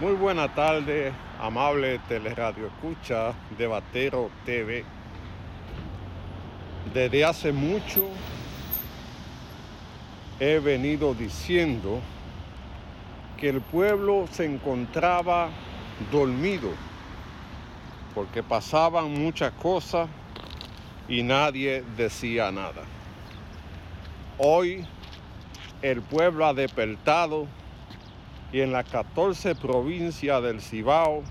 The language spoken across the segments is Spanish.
Muy buena tarde, amable teleradio escucha de Batero TV. Desde hace mucho he venido diciendo que el pueblo se encontraba dormido porque pasaban muchas cosas y nadie decía nada. Hoy el pueblo ha despertado y en las 14 provincias del Cibao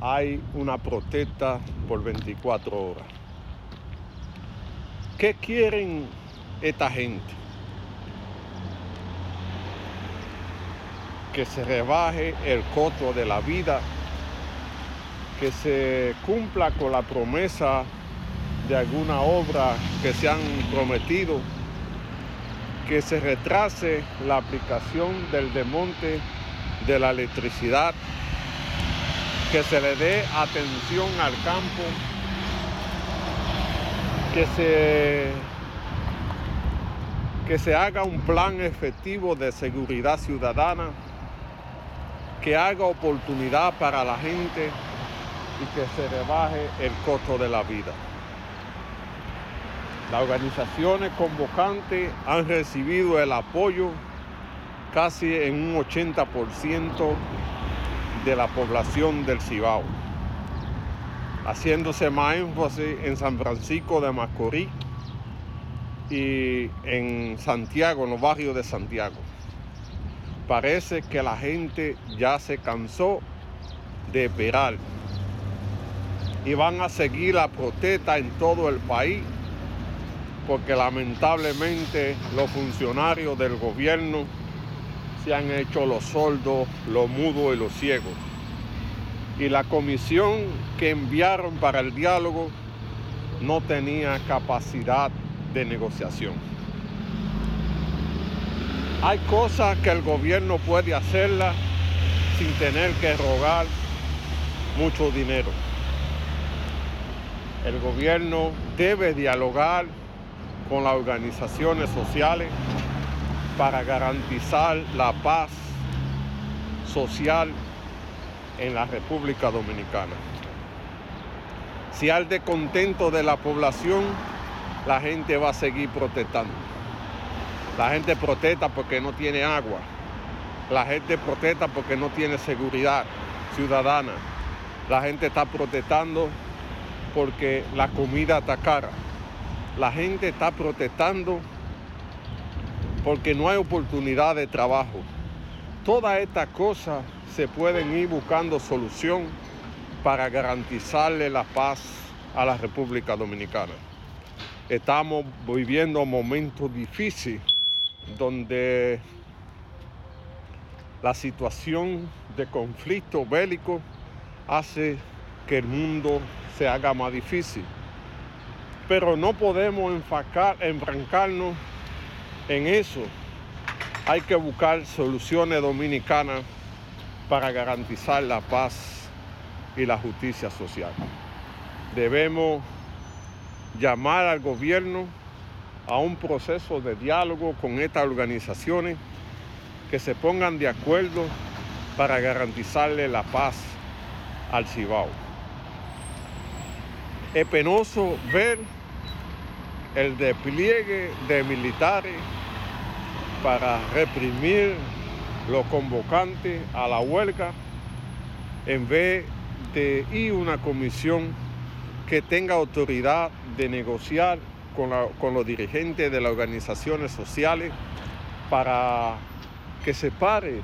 hay una protesta por 24 horas. ¿Qué quieren esta gente? Que se rebaje el costo de la vida, que se cumpla con la promesa de alguna obra que se han prometido que se retrase la aplicación del demonte de la electricidad, que se le dé atención al campo, que se, que se haga un plan efectivo de seguridad ciudadana, que haga oportunidad para la gente y que se rebaje el costo de la vida. Las organizaciones convocantes han recibido el apoyo casi en un 80% de la población del Cibao, haciéndose más énfasis en San Francisco de Macorís y en Santiago, en los barrios de Santiago. Parece que la gente ya se cansó de esperar y van a seguir la protesta en todo el país porque lamentablemente los funcionarios del gobierno se han hecho los sordos, los mudos y los ciegos. Y la comisión que enviaron para el diálogo no tenía capacidad de negociación. Hay cosas que el gobierno puede hacerlas sin tener que rogar mucho dinero. El gobierno debe dialogar con las organizaciones sociales para garantizar la paz social en la República Dominicana. Si hay descontento de la población, la gente va a seguir protestando. La gente protesta porque no tiene agua. La gente protesta porque no tiene seguridad ciudadana. La gente está protestando porque la comida está cara la gente está protestando porque no hay oportunidad de trabajo. Todas estas cosas se pueden ir buscando solución para garantizarle la paz a la República Dominicana. Estamos viviendo momentos difíciles donde la situación de conflicto bélico hace que el mundo se haga más difícil pero no podemos enfocar, enfrancarnos en eso. Hay que buscar soluciones dominicanas para garantizar la paz y la justicia social. Debemos llamar al gobierno a un proceso de diálogo con estas organizaciones que se pongan de acuerdo para garantizarle la paz al Cibao. Es penoso ver el despliegue de militares para reprimir los convocantes a la huelga en vez de ir una comisión que tenga autoridad de negociar con, los dirigentes de las organizaciones sociales para que se pare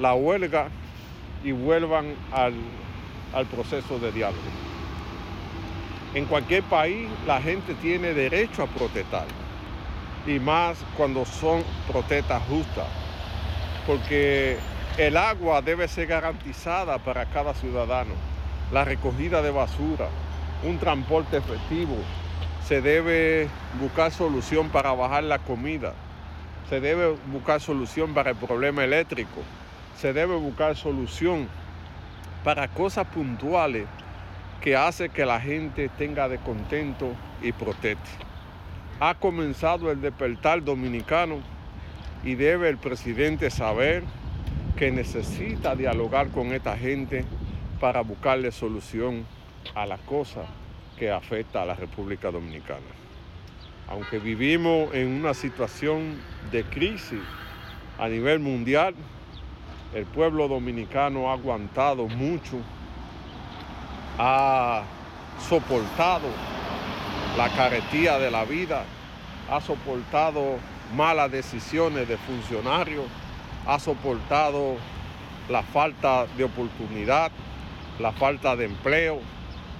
la huelga y vuelvan al, al proceso de diálogo. En cualquier país la gente tiene derecho a protestar. Y más cuando son protestas justas. Porque el agua debe ser garantizada para cada ciudadano. La recogida de basura, un transporte efectivo. Se debe buscar solución para bajar la comida. Se debe buscar solución para el problema eléctrico. Se debe buscar solución para cosas puntuales que hace que la gente tenga descontento y proteste. Ha comenzado el despertar dominicano y debe el presidente saber que necesita dialogar con esta gente para buscarle solución a la cosa que afecta a la República Dominicana. Aunque vivimos en una situación de crisis a nivel mundial, el pueblo dominicano ha aguantado mucho, ha soportado la caretía de la vida, ha soportado malas decisiones de funcionarios, ha soportado la falta de oportunidad, la falta de empleo,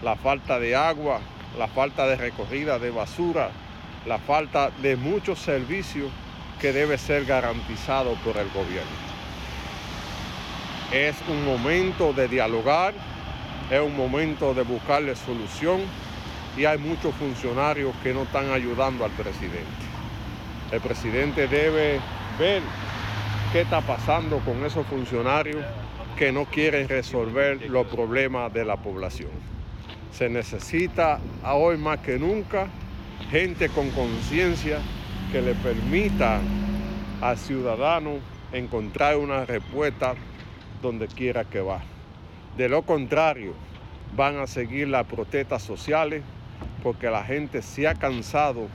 la falta de agua, la falta de recorrida de basura, la falta de muchos servicios que debe ser garantizado por el gobierno. Es un momento de dialogar, es un momento de buscarle solución y hay muchos funcionarios que no están ayudando al presidente. El presidente debe ver qué está pasando con esos funcionarios que no quieren resolver los problemas de la población. Se necesita hoy más que nunca gente con conciencia que le permita al ciudadano encontrar una respuesta donde quiera que va. De lo contrario, van a seguir las protestas sociales porque la gente se ha cansado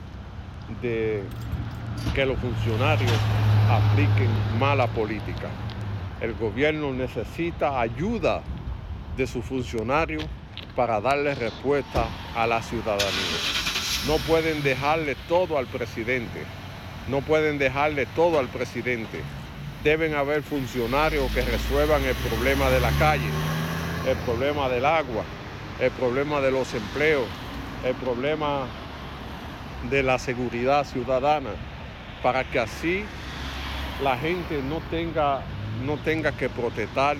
de que los funcionarios apliquen mala política. El gobierno necesita ayuda de sus funcionarios para darle respuesta a la ciudadanía. No pueden dejarle todo al presidente. No pueden dejarle todo al presidente. Deben haber funcionarios que resuelvan el problema de la calle, el problema del agua, el problema de los empleos, el problema de la seguridad ciudadana, para que así la gente no tenga, no tenga que protestar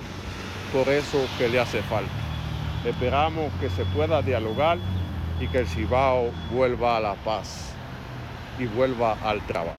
por eso que le hace falta. Esperamos que se pueda dialogar y que el Cibao vuelva a la paz y vuelva al trabajo.